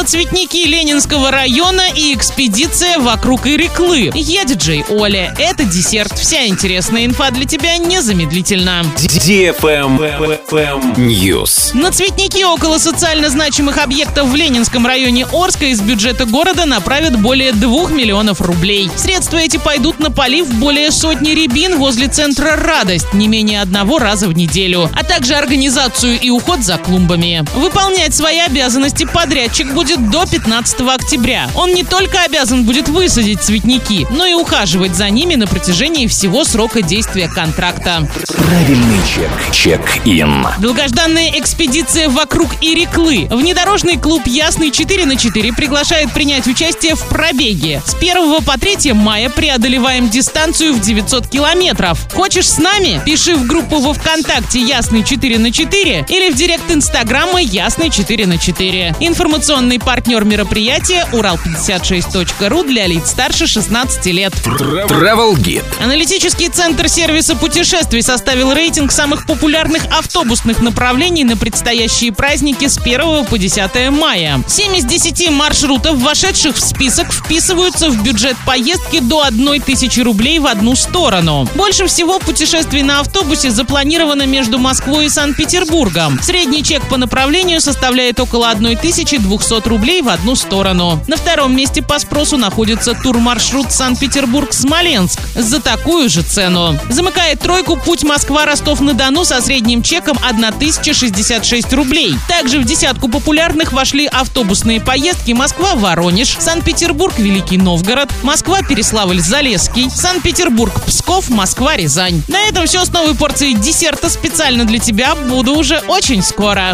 на цветники Ленинского района и экспедиция вокруг Иреклы. Я диджей Оля. Это десерт. Вся интересная инфа для тебя незамедлительно. News. На цветники около социально значимых объектов в Ленинском районе Орска из бюджета города направят более 2 миллионов рублей. Средства эти пойдут на полив более сотни рябин возле центра «Радость» не менее одного раза в неделю, а также организацию и уход за клумбами. Выполнять свои обязанности подрядчик будет до 15 октября. Он не только обязан будет высадить цветники, но и ухаживать за ними на протяжении всего срока действия контракта. Правильный чек. Чек-ин. Долгожданная экспедиция вокруг Иреклы. Внедорожный клуб «Ясный 4 на 4 приглашает принять участие в пробеге. С 1 по 3 мая преодолеваем дистанцию в 900 километров. Хочешь с нами? Пиши в группу во ВКонтакте «Ясный 4 на 4 или в директ Инстаграма «Ясный 4 на 4. Информационный партнер мероприятия «Урал56.ру» для лиц старше 16 лет. Travel Guide. Аналитический центр сервиса путешествий составил рейтинг самых популярных автобусных направлений на предстоящие праздники с 1 по 10 мая. 7 из 10 маршрутов, вошедших в список, вписываются в бюджет поездки до 1 тысячи рублей в одну сторону. Больше всего путешествий на автобусе запланировано между Москвой и Санкт-Петербургом. Средний чек по направлению составляет около 1200 рублей в одну сторону. На втором месте по спросу находится турмаршрут Санкт-Петербург-Смоленск за такую же цену. Замыкает тройку путь Москва-Ростов-на-Дону со средним чеком 1066 рублей. Также в десятку популярных вошли автобусные поездки Москва-Воронеж, Санкт-Петербург-Великий Новгород, Москва-Переславль-Залесский, Санкт-Петербург-Псков, Москва-Рязань. На этом все с новой порцией десерта специально для тебя. Буду уже очень скоро.